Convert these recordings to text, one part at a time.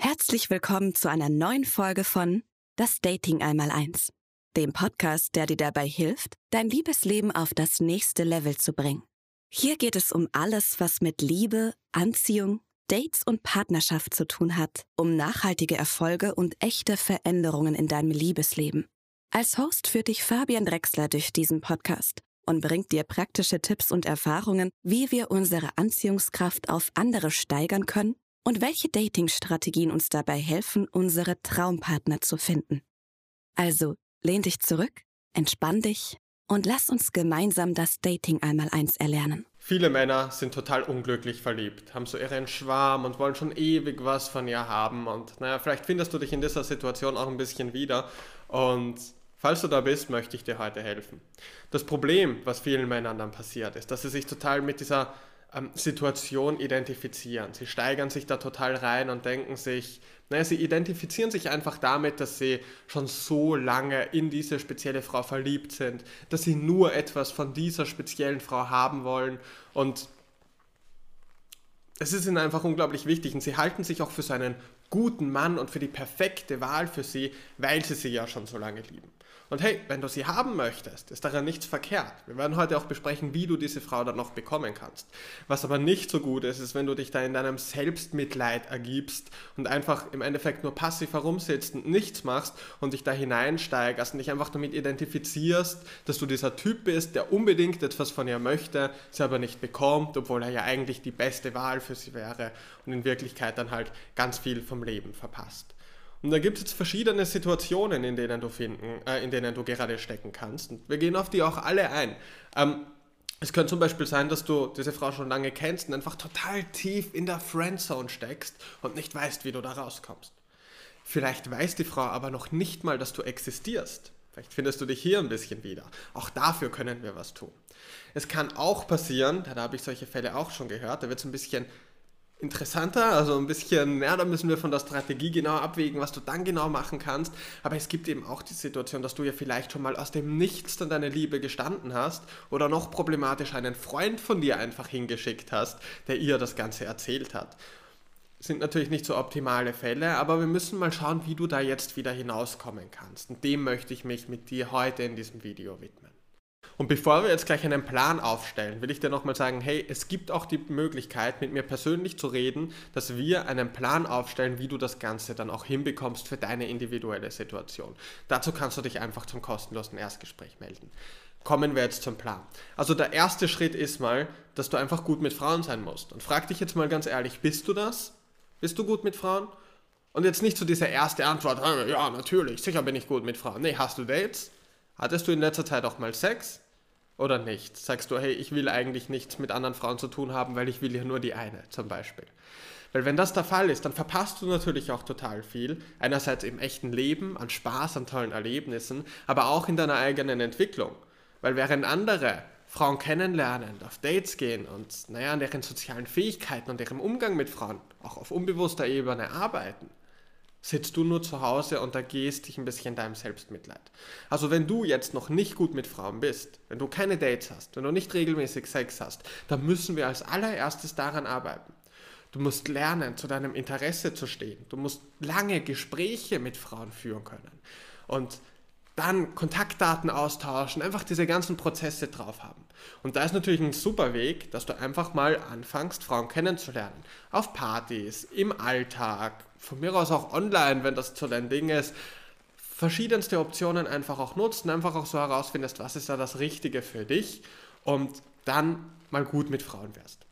Herzlich willkommen zu einer neuen Folge von Das Dating einmal eins, dem Podcast, der dir dabei hilft, dein Liebesleben auf das nächste Level zu bringen. Hier geht es um alles, was mit Liebe, Anziehung, Dates und Partnerschaft zu tun hat, um nachhaltige Erfolge und echte Veränderungen in deinem Liebesleben. Als Host führt dich Fabian Drexler durch diesen Podcast und bringt dir praktische Tipps und Erfahrungen, wie wir unsere Anziehungskraft auf andere steigern können und welche Dating-Strategien uns dabei helfen, unsere Traumpartner zu finden. Also lehn dich zurück, entspann dich und lass uns gemeinsam das Dating einmal eins erlernen. Viele Männer sind total unglücklich verliebt, haben so ihren Schwarm und wollen schon ewig was von ihr haben. Und naja, vielleicht findest du dich in dieser Situation auch ein bisschen wieder. Und falls du da bist, möchte ich dir heute helfen. Das Problem, was vielen Männern dann passiert, ist, dass sie sich total mit dieser ähm, Situation identifizieren. Sie steigern sich da total rein und denken sich, naja, sie identifizieren sich einfach damit, dass sie schon so lange in diese spezielle Frau verliebt sind, dass sie nur etwas von dieser speziellen Frau haben wollen und es ist ihnen einfach unglaublich wichtig und sie halten sich auch für so einen guten Mann und für die perfekte Wahl für sie, weil sie sie ja schon so lange lieben. Und hey, wenn du sie haben möchtest, ist daran nichts verkehrt. Wir werden heute auch besprechen, wie du diese Frau dann noch bekommen kannst. Was aber nicht so gut ist, ist, wenn du dich da in deinem Selbstmitleid ergibst und einfach im Endeffekt nur passiv herumsitzt und nichts machst und dich da hineinsteigerst und dich einfach damit identifizierst, dass du dieser Typ bist, der unbedingt etwas von ihr möchte, sie aber nicht bekommt, obwohl er ja eigentlich die beste Wahl für sie wäre und in Wirklichkeit dann halt ganz viel vom Leben verpasst. Und da gibt es jetzt verschiedene Situationen, in denen du finden, äh, in denen du gerade stecken kannst. Und wir gehen auf die auch alle ein. Ähm, es könnte zum Beispiel sein, dass du diese Frau schon lange kennst und einfach total tief in der Friendzone steckst und nicht weißt, wie du da rauskommst. Vielleicht weiß die Frau aber noch nicht mal, dass du existierst. Vielleicht findest du dich hier ein bisschen wieder. Auch dafür können wir was tun. Es kann auch passieren, da habe ich solche Fälle auch schon gehört, da wird es ein bisschen interessanter, also ein bisschen, ja, da müssen wir von der Strategie genau abwägen, was du dann genau machen kannst. Aber es gibt eben auch die Situation, dass du ja vielleicht schon mal aus dem Nichts dann deine Liebe gestanden hast oder noch problematisch einen Freund von dir einfach hingeschickt hast, der ihr das Ganze erzählt hat. Sind natürlich nicht so optimale Fälle, aber wir müssen mal schauen, wie du da jetzt wieder hinauskommen kannst. Und dem möchte ich mich mit dir heute in diesem Video widmen. Und bevor wir jetzt gleich einen Plan aufstellen, will ich dir nochmal sagen, hey, es gibt auch die Möglichkeit, mit mir persönlich zu reden, dass wir einen Plan aufstellen, wie du das Ganze dann auch hinbekommst für deine individuelle Situation. Dazu kannst du dich einfach zum kostenlosen Erstgespräch melden. Kommen wir jetzt zum Plan. Also der erste Schritt ist mal, dass du einfach gut mit Frauen sein musst. Und frag dich jetzt mal ganz ehrlich, bist du das? Bist du gut mit Frauen? Und jetzt nicht so diese erste Antwort, ja, natürlich, sicher bin ich gut mit Frauen. Nee, hast du Dates? Hattest du in letzter Zeit auch mal Sex? oder nicht? Sagst du, hey, ich will eigentlich nichts mit anderen Frauen zu tun haben, weil ich will ja nur die eine zum Beispiel. Weil wenn das der Fall ist, dann verpasst du natürlich auch total viel. Einerseits im echten Leben, an Spaß, an tollen Erlebnissen, aber auch in deiner eigenen Entwicklung. Weil während andere Frauen kennenlernen, auf Dates gehen und naja, an deren sozialen Fähigkeiten und ihrem Umgang mit Frauen auch auf unbewusster Ebene arbeiten, sitzt du nur zu Hause und da gehst dich ein bisschen deinem Selbstmitleid. Also wenn du jetzt noch nicht gut mit Frauen bist, wenn du keine Dates hast, wenn du nicht regelmäßig Sex hast, dann müssen wir als allererstes daran arbeiten. Du musst lernen, zu deinem Interesse zu stehen. Du musst lange Gespräche mit Frauen führen können. Und dann Kontaktdaten austauschen, einfach diese ganzen Prozesse drauf haben. Und da ist natürlich ein super Weg, dass du einfach mal anfängst, Frauen kennenzulernen. Auf Partys, im Alltag, von mir aus auch online, wenn das so dein Ding ist. Verschiedenste Optionen einfach auch nutzen, einfach auch so herausfindest, was ist da das Richtige für dich und dann mal gut mit Frauen wärst.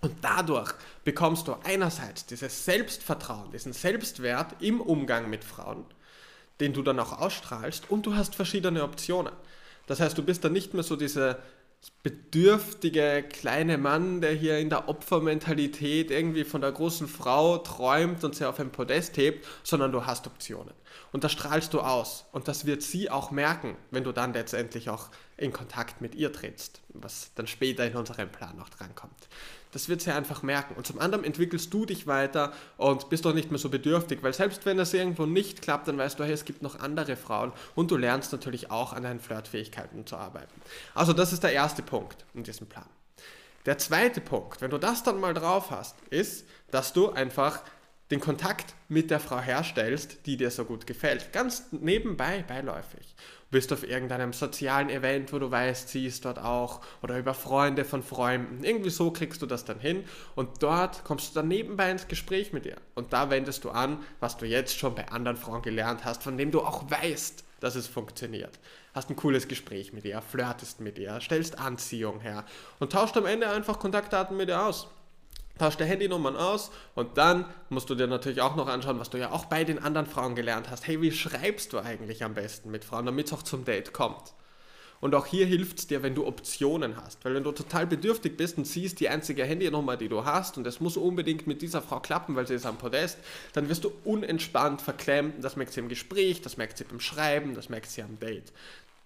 Und dadurch bekommst du einerseits dieses Selbstvertrauen, diesen Selbstwert im Umgang mit Frauen den du dann auch ausstrahlst und du hast verschiedene Optionen. Das heißt, du bist dann nicht mehr so dieser bedürftige kleine Mann, der hier in der Opfermentalität irgendwie von der großen Frau träumt und sie auf ein Podest hebt, sondern du hast Optionen. Und das strahlst du aus. Und das wird sie auch merken, wenn du dann letztendlich auch in Kontakt mit ihr trittst, was dann später in unserem Plan noch drankommt. Das wird sie einfach merken. Und zum anderen entwickelst du dich weiter und bist auch nicht mehr so bedürftig, weil selbst wenn das irgendwo nicht klappt, dann weißt du, hey, es gibt noch andere Frauen und du lernst natürlich auch an deinen Flirtfähigkeiten zu arbeiten. Also das ist der erste Punkt in diesem Plan. Der zweite Punkt, wenn du das dann mal drauf hast, ist, dass du einfach den Kontakt mit der Frau herstellst, die dir so gut gefällt. Ganz nebenbei, beiläufig. Bist auf irgendeinem sozialen Event, wo du weißt, sie ist dort auch, oder über Freunde von Freunden. Irgendwie so kriegst du das dann hin und dort kommst du dann nebenbei ins Gespräch mit ihr. Und da wendest du an, was du jetzt schon bei anderen Frauen gelernt hast, von dem du auch weißt, dass es funktioniert. Hast ein cooles Gespräch mit ihr, flirtest mit ihr, stellst Anziehung her und tauscht am Ende einfach Kontaktdaten mit ihr aus. Tauscht der Handynummern aus und dann musst du dir natürlich auch noch anschauen, was du ja auch bei den anderen Frauen gelernt hast. Hey, wie schreibst du eigentlich am besten mit Frauen, damit es auch zum Date kommt? Und auch hier hilft es dir, wenn du Optionen hast. Weil wenn du total bedürftig bist und siehst die einzige Handynummer, die du hast, und es muss unbedingt mit dieser Frau klappen, weil sie ist am Podest, dann wirst du unentspannt, verklemmt. Das merkt sie im Gespräch, das merkt sie beim Schreiben, das merkt sie am Date.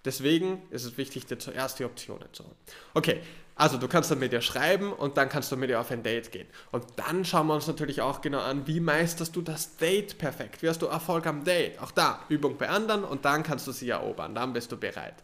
Deswegen ist es wichtig, dir zuerst die Optionen zu holen. Okay, also du kannst dann mit ihr schreiben und dann kannst du mit ihr auf ein Date gehen. Und dann schauen wir uns natürlich auch genau an, wie meisterst du das Date perfekt? Wie hast du Erfolg am Date? Auch da, Übung bei anderen und dann kannst du sie erobern. Dann bist du bereit.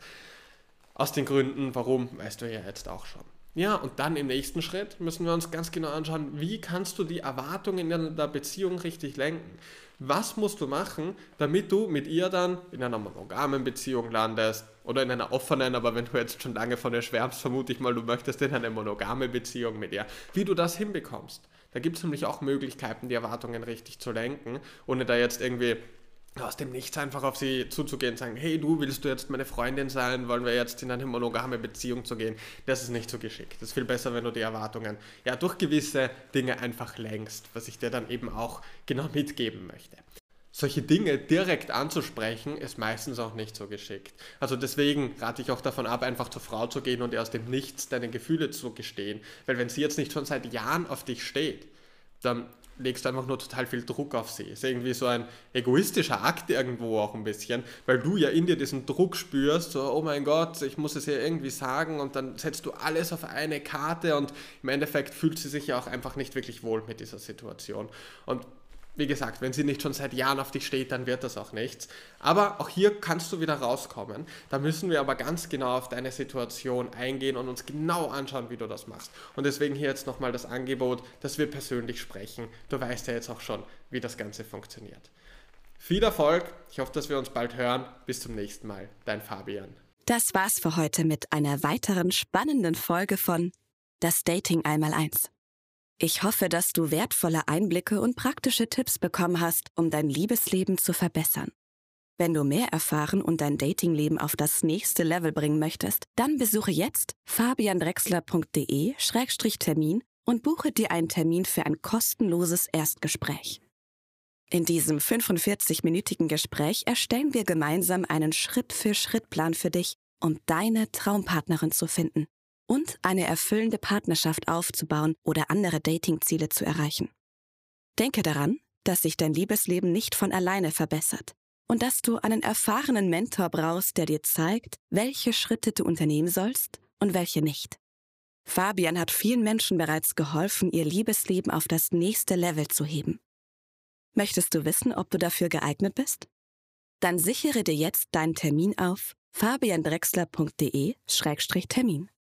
Aus den Gründen, warum, weißt du ja jetzt auch schon. Ja, und dann im nächsten Schritt müssen wir uns ganz genau anschauen, wie kannst du die Erwartungen in der Beziehung richtig lenken. Was musst du machen, damit du mit ihr dann in einer monogamen Beziehung landest oder in einer offenen, aber wenn du jetzt schon lange von ihr schwärmst, vermute ich mal, du möchtest in eine monogame Beziehung mit ihr. Wie du das hinbekommst. Da gibt es nämlich auch Möglichkeiten, die Erwartungen richtig zu lenken, ohne da jetzt irgendwie aus dem Nichts einfach auf sie zuzugehen und sagen, hey du, willst du jetzt meine Freundin sein, wollen wir jetzt in eine monogame Beziehung zu gehen, das ist nicht so geschickt. Das ist viel besser, wenn du die Erwartungen ja durch gewisse Dinge einfach längst, was ich dir dann eben auch genau mitgeben möchte. Solche Dinge direkt anzusprechen, ist meistens auch nicht so geschickt. Also deswegen rate ich auch davon ab, einfach zur Frau zu gehen und ihr aus dem Nichts deine Gefühle zu gestehen. Weil wenn sie jetzt nicht schon seit Jahren auf dich steht, dann legst einfach nur total viel Druck auf sie. Ist irgendwie so ein egoistischer Akt irgendwo auch ein bisschen, weil du ja in dir diesen Druck spürst, so, oh mein Gott, ich muss es ihr irgendwie sagen und dann setzt du alles auf eine Karte und im Endeffekt fühlt sie sich ja auch einfach nicht wirklich wohl mit dieser Situation. Und wie gesagt, wenn sie nicht schon seit Jahren auf dich steht, dann wird das auch nichts. Aber auch hier kannst du wieder rauskommen. Da müssen wir aber ganz genau auf deine Situation eingehen und uns genau anschauen, wie du das machst. Und deswegen hier jetzt nochmal das Angebot, dass wir persönlich sprechen. Du weißt ja jetzt auch schon, wie das Ganze funktioniert. Viel Erfolg. Ich hoffe, dass wir uns bald hören. Bis zum nächsten Mal. Dein Fabian. Das war's für heute mit einer weiteren spannenden Folge von Das Dating einmal eins. Ich hoffe, dass du wertvolle Einblicke und praktische Tipps bekommen hast, um dein Liebesleben zu verbessern. Wenn du mehr erfahren und dein Datingleben auf das nächste Level bringen möchtest, dann besuche jetzt fabiandrexler.de-termin und buche dir einen Termin für ein kostenloses Erstgespräch. In diesem 45-minütigen Gespräch erstellen wir gemeinsam einen Schritt-für-Schritt-Plan für dich, um deine Traumpartnerin zu finden und eine erfüllende Partnerschaft aufzubauen oder andere Datingziele zu erreichen. Denke daran, dass sich dein Liebesleben nicht von alleine verbessert und dass du einen erfahrenen Mentor brauchst, der dir zeigt, welche Schritte du unternehmen sollst und welche nicht. Fabian hat vielen Menschen bereits geholfen, ihr Liebesleben auf das nächste Level zu heben. Möchtest du wissen, ob du dafür geeignet bist? Dann sichere dir jetzt deinen Termin auf fabiandrexler.de-termin.